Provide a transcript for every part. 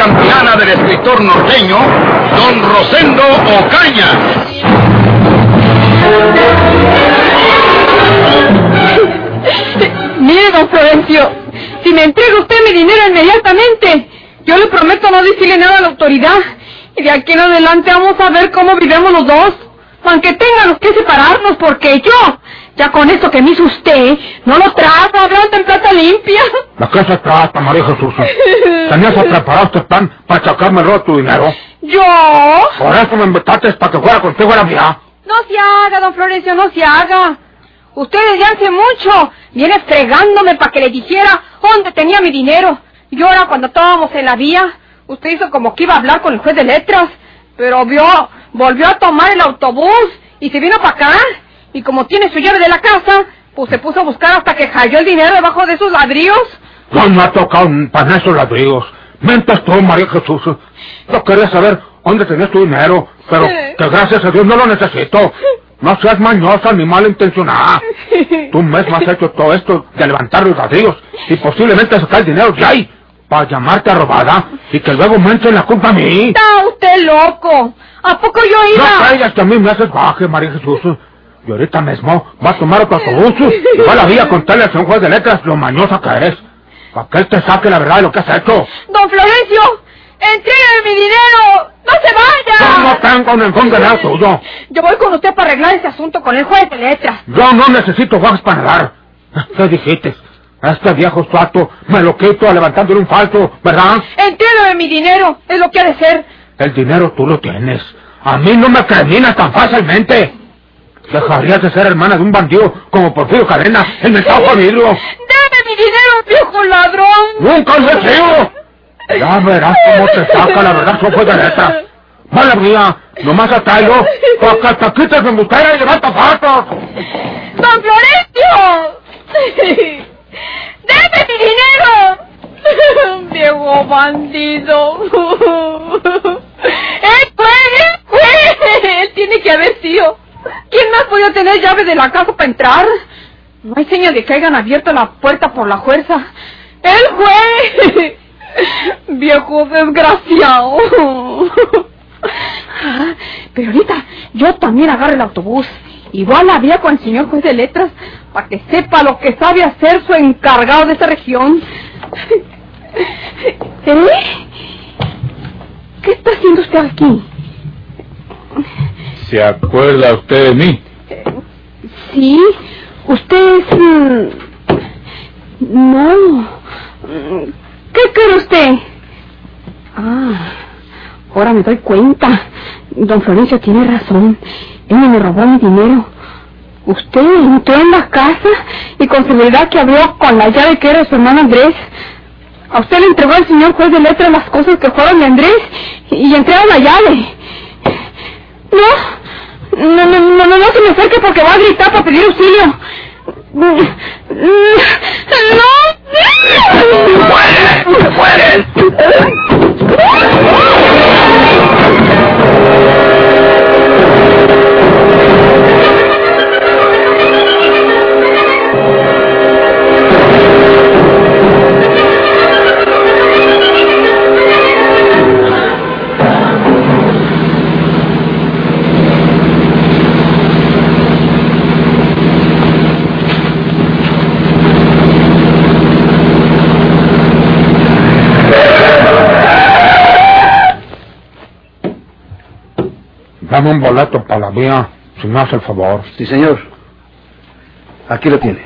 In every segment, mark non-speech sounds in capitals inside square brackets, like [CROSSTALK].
campeana del escritor norteño, don Rosendo Ocaña. [LAUGHS] Mire, don Florencio, si me entrega usted mi dinero inmediatamente, yo le prometo no decirle nada a la autoridad. Y de aquí en adelante vamos a ver cómo vivemos los dos. Aunque tengamos que separarnos, porque yo, ya con eso que me hizo usted, no lo trata, veo en plata limpia. ¿De qué se trata, María Jesús? ¿Tenías preparado este plan para sacarme el tu dinero? ¿Yo? Por eso me invitaste para que fuera contigo a la mía. No se haga, don Florencio, no se haga. Usted desde hace mucho viene fregándome para que le dijera dónde tenía mi dinero. Y ahora cuando estábamos en la vía, usted hizo como que iba a hablar con el juez de letras, pero vio, volvió a tomar el autobús y se vino para acá. Y como tiene su llave de la casa, pues se puso a buscar hasta que cayó el dinero debajo de sus ladrillos. No me ha tocado para esos ladrillos. Mentas tú, María Jesús. Yo quería saber dónde tenías tu dinero, pero que gracias a Dios no lo necesito. No seas mañosa ni malintencionada. Tú misma has hecho todo esto de levantar los ladrillos y posiblemente sacar el dinero de ahí para llamarte a robada y que luego me echen la culpa a mí. Está usted loco. ¿A poco yo iba? No caigas que a mí me haces baje, María Jesús. Y ahorita mismo va a tomar otro autobús y va a la vía a contarle a un juez de letras lo mañosa que eres. Para que él te saque la verdad de lo que has hecho. Don Florencio, ¡Entrégame mi dinero! ¡No se vaya! Yo no tengo ningún dinero tuyo. Yo voy con usted para arreglar ese asunto con el juez de letras. Yo no necesito bajas para nadar. ¿Qué dijiste? Este viejo suato me lo quito levantándole un falso, ¿verdad? Entrégame mi dinero, es lo que ha de ser. El dinero tú lo tienes. A mí no me criminas tan fácilmente. Dejarías de ser hermana de un bandido como Porfirio Cadena, el mercado con vidrio. ¡Dame mi dinero, viejo ladrón! ¡Nunca lo he sido! Ya verás cómo te saca la verdad, soy de letras. Mala mía, nomás atraelo, para que te quites mi mujer y levanta patos. ¡Don Florencio! ¡Deme mi dinero! [LAUGHS] ¡Viejo bandido! ¡El juez! ¡El juez! Él tiene que haber sido. ¿Quién más podía tener llave de la casa para entrar? No hay señal de que hayan abierto la puerta por la fuerza. ¡El juez! [LAUGHS] Viejo desgraciado. [LAUGHS] Pero ahorita yo también agarro el autobús. Igual la vía con el señor juez de letras para que sepa lo que sabe hacer su encargado de esta región. [LAUGHS] ¿Eh? ¿Qué está haciendo usted aquí? ¿Se acuerda usted de mí? Sí, usted es... mm, No. ¿Qué cree usted? Ah, ahora me doy cuenta. Don Florencio tiene razón. Él me robó mi dinero. Usted entró en la casa y con seguridad que abrió con la llave que era su hermano Andrés. A usted le entregó al señor juez de letras las cosas que fueron de Andrés y entrega la llave. No, no, no, no, no, no se me acerque porque va a gritar para pedir auxilio. Dame un boleto para la vía, si me hace el favor. Sí, señor. Aquí lo tiene.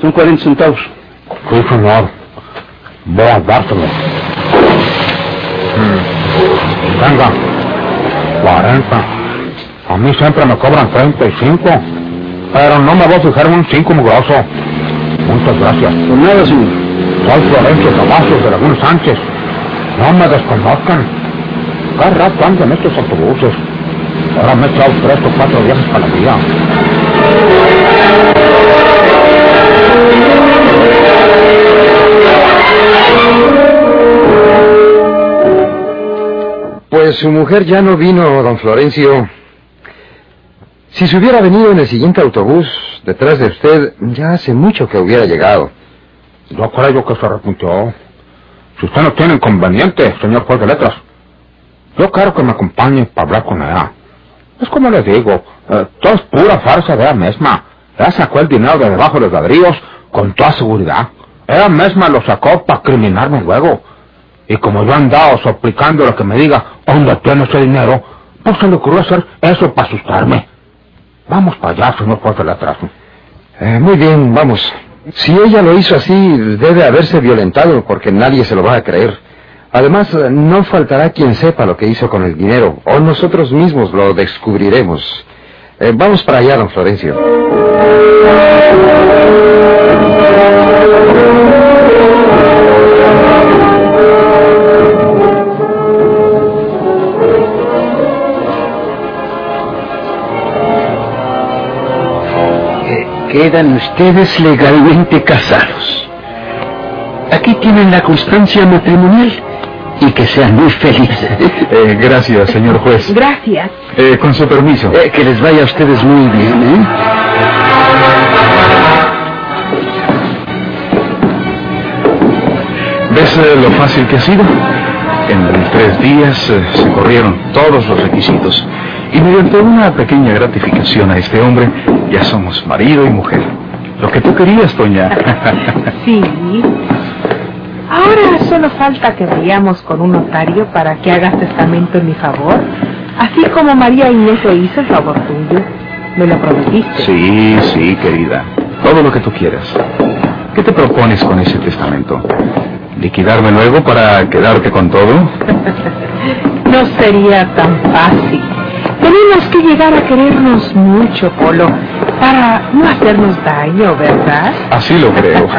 Son 40 centavos. Sí, señor. Voy a dárselo. Mm. Venga. 40. A mí siempre me cobran 35. Pero no me voy a fijar en un 5 mugroso. Muchas gracias. Por nada, señor. Soy Florencio Cavazos de Laguna Sánchez. No me desconozcan. Cada rato andan estos autobuses. Ahora me he echado tres o cuatro viajes para vía. Pues su mujer ya no vino, don Florencio. Si se hubiera venido en el siguiente autobús detrás de usted, ya hace mucho que hubiera llegado. Yo creo que se arrepintió. Si usted no tiene inconveniente, señor juez de letras, yo quiero que me acompañe para hablar con ella. Es como le digo, eh, todo es pura farsa de ella misma. Ella sacó el dinero de debajo de los ladrillos con toda seguridad. Ella misma lo sacó para criminarme luego. Y como yo he andado suplicando lo que me diga dónde tiene ese dinero, pues se le ocurrió hacer eso para asustarme. Vamos para allá, señor juez de letras. Eh, muy bien, vamos. Si ella lo hizo así, debe haberse violentado porque nadie se lo va a creer. Además, eh, no faltará quien sepa lo que hizo con el dinero, o nosotros mismos lo descubriremos. Eh, vamos para allá, don Florencio. Eh, Quedan ustedes legalmente casados. Aquí tienen la constancia matrimonial y que sean muy felices. [LAUGHS] Eh, gracias, señor juez. Gracias. Eh, con su permiso. Eh, que les vaya a ustedes muy bien, ¿eh? ¿Ves eh, lo fácil que ha sido? En tres días eh, se corrieron todos los requisitos. Y mediante una pequeña gratificación a este hombre, ya somos marido y mujer. Lo que tú querías, Doña. Sí. [LAUGHS] Ahora solo falta que vayamos con un notario para que hagas testamento en mi favor. Así como María Inés lo hizo en favor tuyo. Me lo prometiste. Sí, sí, querida. Todo lo que tú quieras. ¿Qué te propones con ese testamento? ¿Liquidarme luego para quedarte con todo? [LAUGHS] No sería tan fácil. Tenemos que llegar a querernos mucho, Polo, para no hacernos daño, ¿verdad? Así lo creo. [LAUGHS]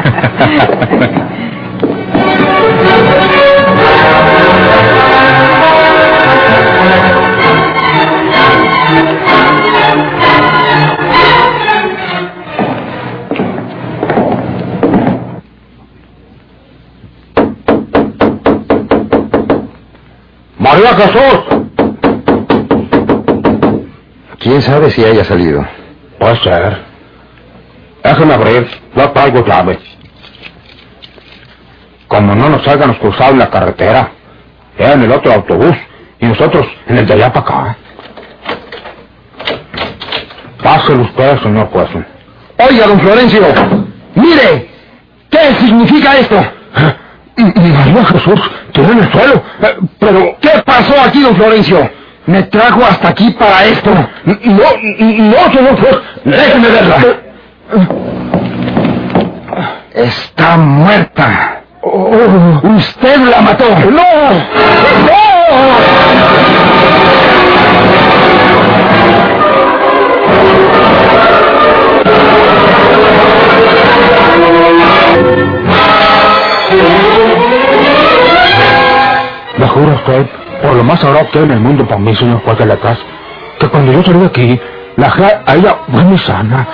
María Jesús. ¿Quién sabe si haya salido? Puede ser. Déjame abrir, no traigo llave. Como no nos hayan cruzado en la carretera, ella en el otro autobús y nosotros en el de allá para acá. Páselo usted, señor juez. Oiga, don Florencio, mire, ¿qué significa esto? María Jesús, tiene en el suelo. Eh, Pero, ¿Qué pasó aquí, don Florencio? Me trajo hasta aquí para esto. no, no, señor juez. Déjeme verla. Está muerta. Oh, Usted la mató. ¡No! Me juro usted, por lo más sagrado que hay en el mundo para mí, señor juez de la casa, que cuando yo salí de aquí, la ja- a ella fue muy sana.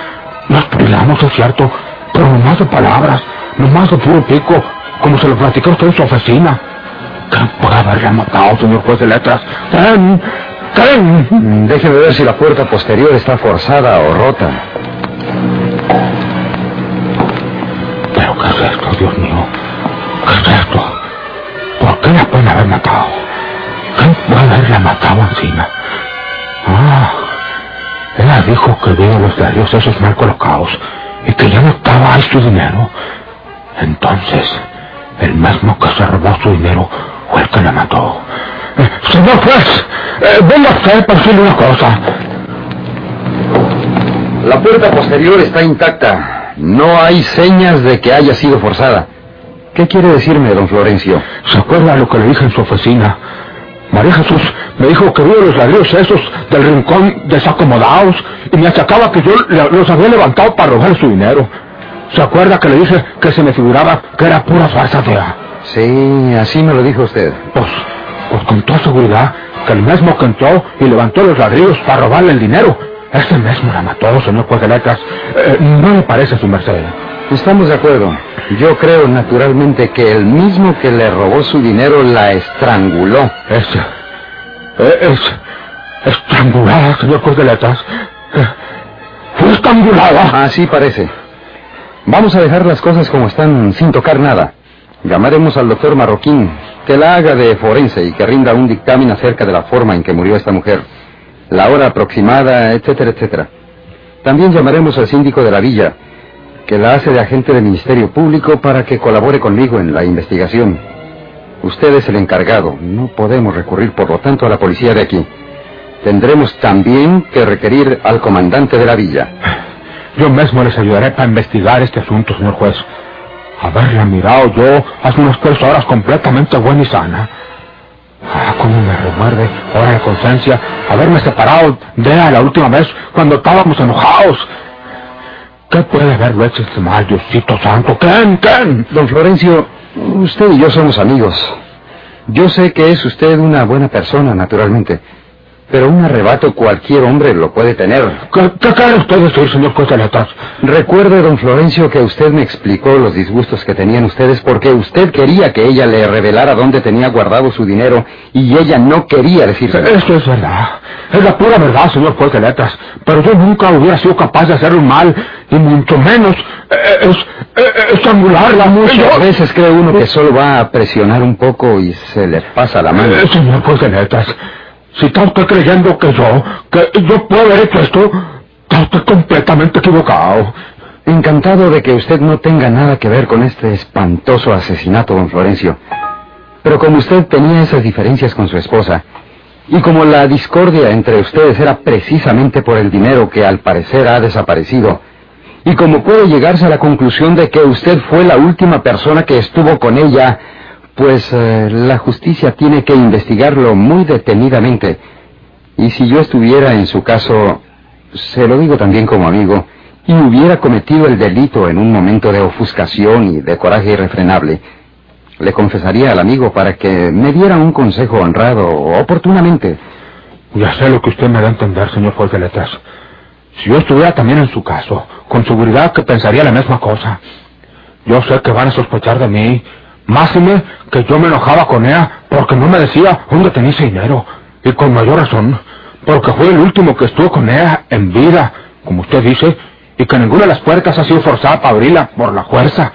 Nos peleamos, es cierto, pero nomás de palabras, nomás de puro pico, como se lo platicó usted en su oficina. ¿Quién puede haberla matado, señor juez de letras? ¿Quién? ¿Quién? Mm, Déjeme ver si la puerta posterior está forzada o rota. ¿Pero qué es esto, Dios mío? ¿Qué es esto? ¿Por qué la pueden haber matado? ¿Quién puede haberla matado encima? Ah, ella dijo que vio los diarios esos mal colocados y que ya no estaba ahí su dinero. Entonces, el mismo que se robó su dinero fue el que la mató. Eh, señor juez, eh, venga usted para decirle una cosa. La puerta posterior está intacta. No hay señas de que haya sido forzada. ¿Qué quiere decirme, don Florencio? ¿Se acuerda lo que le dije en su oficina? María Jesús me dijo que vio los ladrillos esos del rincón desacomodados y me achacaba que yo los había levantado para robar su dinero. ¿Se acuerda que le dije que se me figuraba que era pura farsa fea? Sí, así me lo dijo usted. Pues, pues con toda seguridad que el mismo que entró y levantó los ladrillos para robarle el dinero, ese mismo la mató, señor juez de letras. Eh, no le parece su merced. Estamos de acuerdo. Yo creo naturalmente que el mismo que le robó su dinero la estranguló. Es, eh, es, estrangulada, señor juez de letras. Eh, Fue estrangulada. Así parece. Vamos a dejar las cosas como están sin tocar nada. Llamaremos al doctor Marroquín, que la haga de forense y que rinda un dictamen acerca de la forma en que murió esta mujer, la hora aproximada, etcétera, etcétera. También llamaremos al síndico de la villa, que la hace de agente del Ministerio Público para que colabore conmigo en la investigación. Usted es el encargado, no podemos recurrir por lo tanto a la policía de aquí. Tendremos también que requerir al comandante de la villa. Yo mismo les ayudaré para investigar este asunto, señor juez. Haberla mirado yo hace unas tres horas completamente buena y sana. Ah, cómo me remuerde ahora la conciencia haberme separado de ella la última vez cuando estábamos enojados. ¿Qué puede haberlo hecho este mal, Diosito Santo? ¿Quién? ¿Quién? Don Florencio, usted y yo somos amigos. Yo sé que es usted una buena persona, naturalmente. Pero un arrebato cualquier hombre lo puede tener. ¿Qué, qué quiere usted decir, señor juez de? Recuerde, don Florencio, que usted me explicó los disgustos que tenían ustedes porque usted quería que ella le revelara dónde tenía guardado su dinero y ella no quería decirse. Esto es verdad. Es la pura verdad, señor juez de letras. Pero yo nunca hubiera sido capaz de hacer un mal, y mucho menos eh, es, eh, estrangularla. Muchas veces cree uno que solo va a presionar un poco y se le pasa la mano. Eh, señor juez de letras, si está usted creyendo que yo, que yo puedo haber hecho esto, está usted completamente equivocado. Encantado de que usted no tenga nada que ver con este espantoso asesinato, don Florencio. Pero como usted tenía esas diferencias con su esposa, y como la discordia entre ustedes era precisamente por el dinero que al parecer ha desaparecido, y como puede llegarse a la conclusión de que usted fue la última persona que estuvo con ella, pues eh, la justicia tiene que investigarlo muy detenidamente. Y si yo estuviera en su caso, se lo digo también como amigo, y hubiera cometido el delito en un momento de ofuscación y de coraje irrefrenable, le confesaría al amigo para que me diera un consejo honrado oportunamente. Ya sé lo que usted me da a entender, señor juez letras. Si yo estuviera también en su caso, con seguridad que pensaría la misma cosa. Yo sé que van a sospechar de mí, máxime que yo me enojaba con ella porque no me decía dónde tenía ese dinero. Y con mayor razón, porque fue el último que estuvo con ella en vida, como usted dice, y que ninguna de las puertas ha sido forzada para abrirla por la fuerza.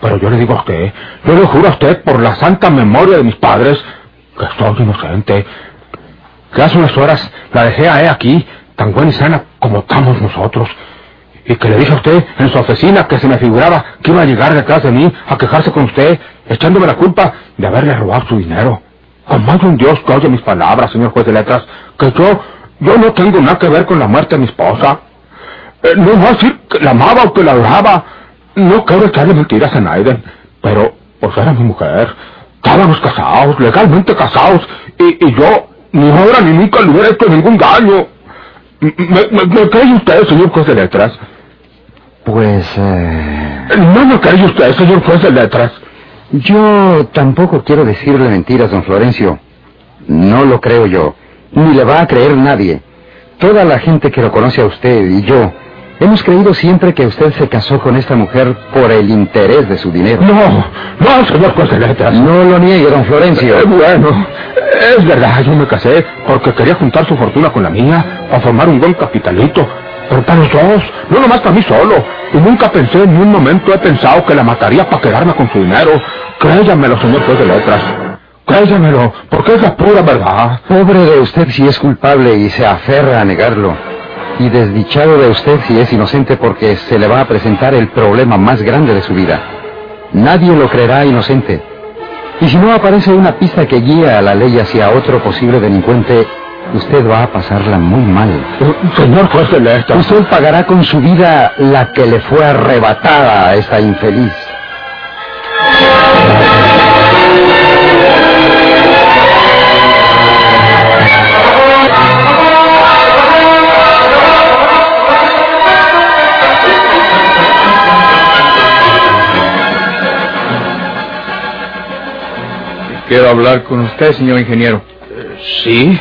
Pero yo le digo a usted, yo le juro a usted por la santa memoria de mis padres, que soy inocente. Que hace unas horas la dejé a ella aquí, tan buena y sana como estamos nosotros. Y que le dije a usted en su oficina que se me figuraba que iba a llegar detrás de mí a quejarse con usted, echándome la culpa de haberle robado su dinero. Como hay un Dios que oye mis palabras, señor juez de letras, que yo, yo no tengo nada que ver con la muerte de mi esposa. Eh, no voy a decir que la amaba o que la adoraba. No quiero echarle mentiras a Naiden, pero pues era mi mujer. Estábamos casados, legalmente casados, y, y yo ni ahora ni nunca le hubiera hecho ningún daño. ¿Me, me, me cree usted, señor juez de letras? Pues... eh, No me cree usted, señor juez de letras. Yo tampoco quiero decirle mentiras, don Florencio. No lo creo yo, ni le va a creer nadie. Toda la gente que lo conoce a usted y yo hemos creído siempre que usted se casó con esta mujer por el interés de su dinero. No, no, señor juez de letras. No lo niegue, don Florencio. Eh, bueno, es verdad, yo me casé porque quería juntar su fortuna con la mía para formar un buen capitalito. Pero para los dos, no nomás para mí solo. Y nunca pensé, en un momento he pensado que la mataría para quedarme con su dinero. Créamelo, señor juez de letras. Créamelo, porque es la pura verdad. Pobre de usted si es culpable y se aferra a negarlo. Y desdichado de usted si es inocente porque se le va a presentar el problema más grande de su vida. Nadie lo creerá inocente. Y si no aparece una pista que guía a la ley hacia otro posible delincuente, usted va a pasarla muy mal. Señor juez de letras. Usted pagará con su vida la que le fue arrebatada a esta infeliz. Quiero hablar con usted, señor ingeniero. ¿Sí?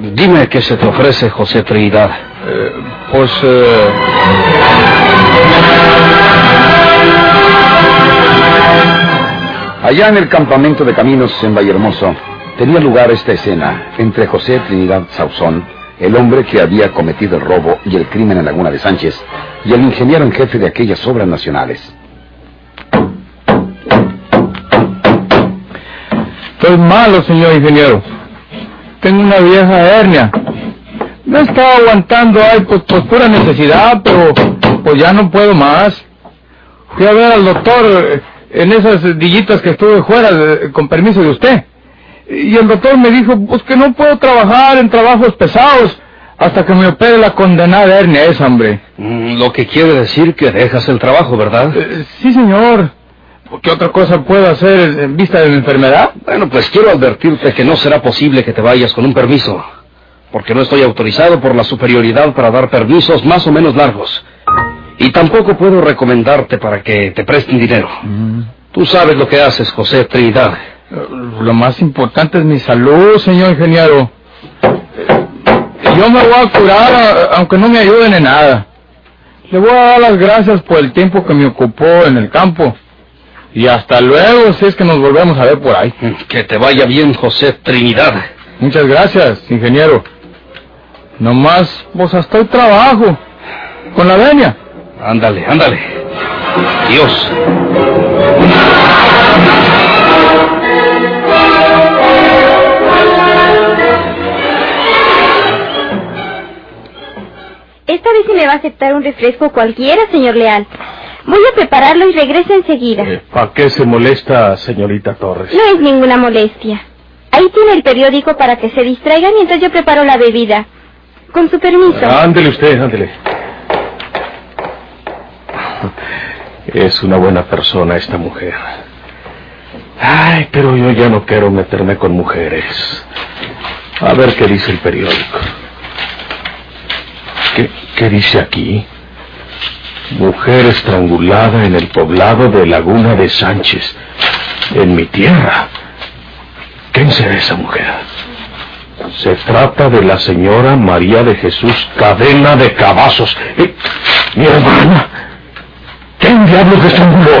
Dime qué se te ofrece, José Trinidad. Eh, pues... eh, Allá en el campamento de caminos en Vallehermoso tenía lugar esta escena entre José Trinidad Sauzón, el hombre que había cometido el robo y el crimen en Laguna de Sánchez, y el ingeniero en jefe de aquellas obras nacionales. Estoy malo, señor ingeniero. Tengo una vieja hernia. He estado aguantando ahí pues, por pura necesidad, pero pues ya no puedo más. Fui a ver al doctor eh, en esas dillitas que estuve fuera, de- con permiso de usted. Y el doctor me dijo, pues que no puedo trabajar en trabajos pesados hasta que me opere la condenada hernia esa, hombre. Mm, Lo que quiere decir que dejas el trabajo, ¿verdad? Eh, sí, señor. ¿Qué otra cosa puedo hacer en vista de mi enfermedad? Bueno, pues quiero advertirte que no será posible que te vayas con un permiso, porque no estoy autorizado por la superioridad para dar permisos más o menos largos. Y tampoco puedo recomendarte para que te presten dinero. Tú sabes lo que haces, José Trinidad. Eh, Lo más importante es mi salud, señor ingeniero. Yo me voy a curar aunque no me ayuden en nada. Le voy a dar las gracias por el tiempo que me ocupó en el campo. Y hasta luego si es que nos volvemos a ver por ahí. Que te vaya bien, José Trinidad. Muchas gracias, ingeniero. Nomás, pues hasta el trabajo. Con la venia. Ándale, ándale. Dios. Esta vez se me va a aceptar un refresco cualquiera, señor Leal. Voy a prepararlo y regreso enseguida. ¿Para qué se molesta, señorita Torres? No es ninguna molestia. Ahí tiene el periódico para que se distraiga mientras yo preparo la bebida. Con su permiso. Ándele usted, ándele. Es una buena persona esta mujer. Ay, pero yo ya no quiero meterme con mujeres. A ver qué dice el periódico. ¿Qué, qué dice aquí? Mujer estrangulada en el poblado de Laguna de Sánchez. En mi tierra. ¿Quién será esa mujer? Se trata de la señora María de Jesús Cadena de Cavazos. Eh, mi hermana. ¿Quién diablos le estranguló?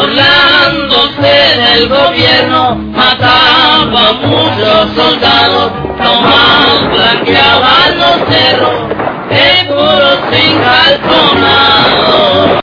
Burlándose del gobierno, mataba a muchos soldados, nomás blanqueaban los cerros, de puros sin calzonar.